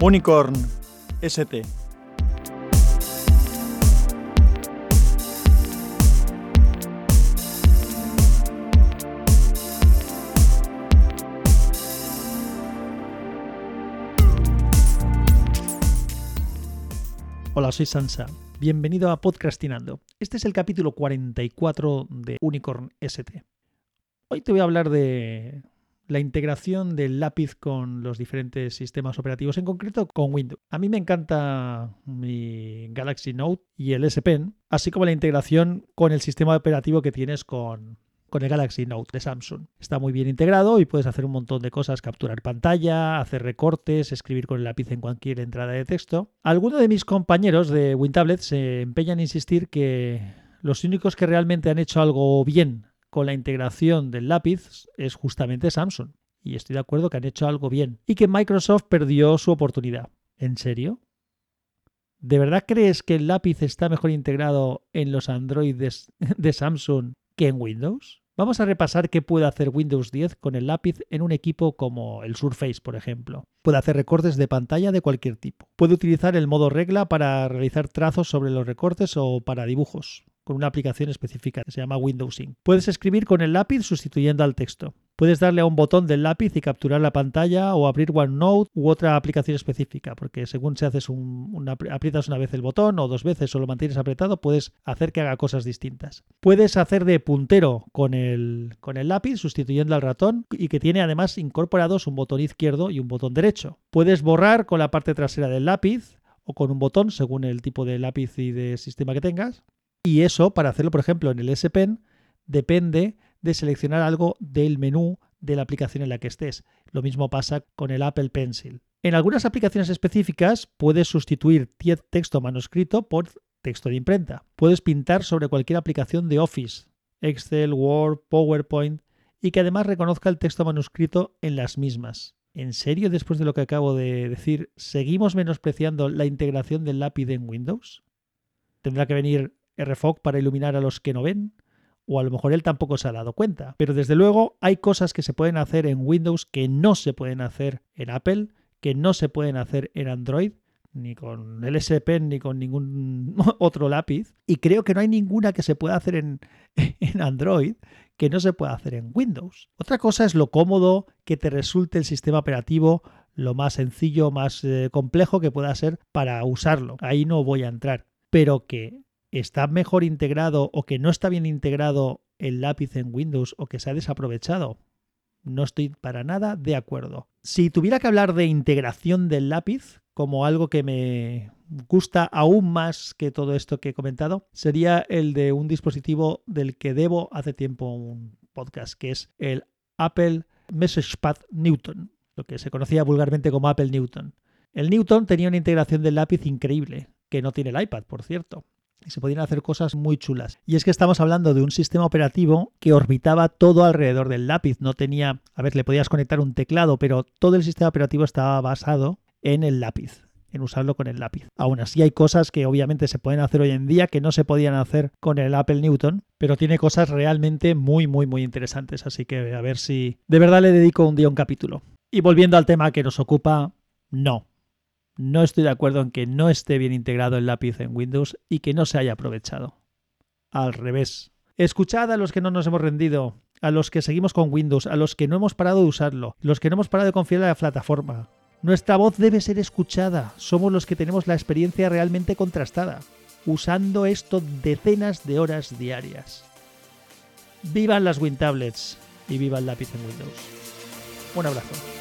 Unicorn ST. Hola, soy Sansa. Bienvenido a Podcastinando. Este es el capítulo 44 de Unicorn ST. Hoy te voy a hablar de la integración del lápiz con los diferentes sistemas operativos, en concreto con Windows. A mí me encanta mi Galaxy Note y el S Pen, así como la integración con el sistema operativo que tienes con, con el Galaxy Note de Samsung. Está muy bien integrado y puedes hacer un montón de cosas, capturar pantalla, hacer recortes, escribir con el lápiz en cualquier entrada de texto. Algunos de mis compañeros de WinTablet se empeñan en insistir que los únicos que realmente han hecho algo bien con la integración del lápiz es justamente Samsung. Y estoy de acuerdo que han hecho algo bien. Y que Microsoft perdió su oportunidad. ¿En serio? ¿De verdad crees que el lápiz está mejor integrado en los Androids de Samsung que en Windows? Vamos a repasar qué puede hacer Windows 10 con el lápiz en un equipo como el Surface, por ejemplo. Puede hacer recortes de pantalla de cualquier tipo. Puede utilizar el modo regla para realizar trazos sobre los recortes o para dibujos con una aplicación específica que se llama Windows Ink. Puedes escribir con el lápiz sustituyendo al texto. Puedes darle a un botón del lápiz y capturar la pantalla o abrir OneNote u otra aplicación específica, porque según si haces un, aprietas una vez el botón o dos veces o lo mantienes apretado, puedes hacer que haga cosas distintas. Puedes hacer de puntero con el, con el lápiz sustituyendo al ratón y que tiene además incorporados un botón izquierdo y un botón derecho. Puedes borrar con la parte trasera del lápiz o con un botón según el tipo de lápiz y de sistema que tengas. Y eso, para hacerlo, por ejemplo, en el S Pen, depende de seleccionar algo del menú de la aplicación en la que estés. Lo mismo pasa con el Apple Pencil. En algunas aplicaciones específicas puedes sustituir texto manuscrito por texto de imprenta. Puedes pintar sobre cualquier aplicación de Office, Excel, Word, PowerPoint, y que además reconozca el texto manuscrito en las mismas. ¿En serio, después de lo que acabo de decir, seguimos menospreciando la integración del lápiz en Windows? Tendrá que venir RFOG para iluminar a los que no ven, o a lo mejor él tampoco se ha dado cuenta. Pero desde luego hay cosas que se pueden hacer en Windows que no se pueden hacer en Apple, que no se pueden hacer en Android, ni con el S Pen ni con ningún otro lápiz. Y creo que no hay ninguna que se pueda hacer en, en Android que no se pueda hacer en Windows. Otra cosa es lo cómodo que te resulte el sistema operativo, lo más sencillo, más eh, complejo que pueda ser para usarlo. Ahí no voy a entrar. Pero que está mejor integrado o que no está bien integrado el lápiz en Windows o que se ha desaprovechado. No estoy para nada de acuerdo. Si tuviera que hablar de integración del lápiz como algo que me gusta aún más que todo esto que he comentado, sería el de un dispositivo del que debo hace tiempo un podcast, que es el Apple MessagePad Newton, lo que se conocía vulgarmente como Apple Newton. El Newton tenía una integración del lápiz increíble, que no tiene el iPad, por cierto y se podían hacer cosas muy chulas. Y es que estamos hablando de un sistema operativo que orbitaba todo alrededor del lápiz. No tenía, a ver, le podías conectar un teclado, pero todo el sistema operativo estaba basado en el lápiz en usarlo con el lápiz. Aún así hay cosas que obviamente se pueden hacer hoy en día que no se podían hacer con el Apple Newton, pero tiene cosas realmente muy muy muy interesantes, así que a ver si de verdad le dedico un día un capítulo. Y volviendo al tema que nos ocupa, no, no estoy de acuerdo en que no esté bien integrado el lápiz en Windows y que no se haya aprovechado. Al revés. Escuchad a los que no nos hemos rendido, a los que seguimos con Windows, a los que no hemos parado de usarlo, los que no hemos parado de confiar en la plataforma. Nuestra voz debe ser escuchada. Somos los que tenemos la experiencia realmente contrastada, usando esto decenas de horas diarias. Vivan las WinTablets y viva el lápiz en Windows. Un abrazo.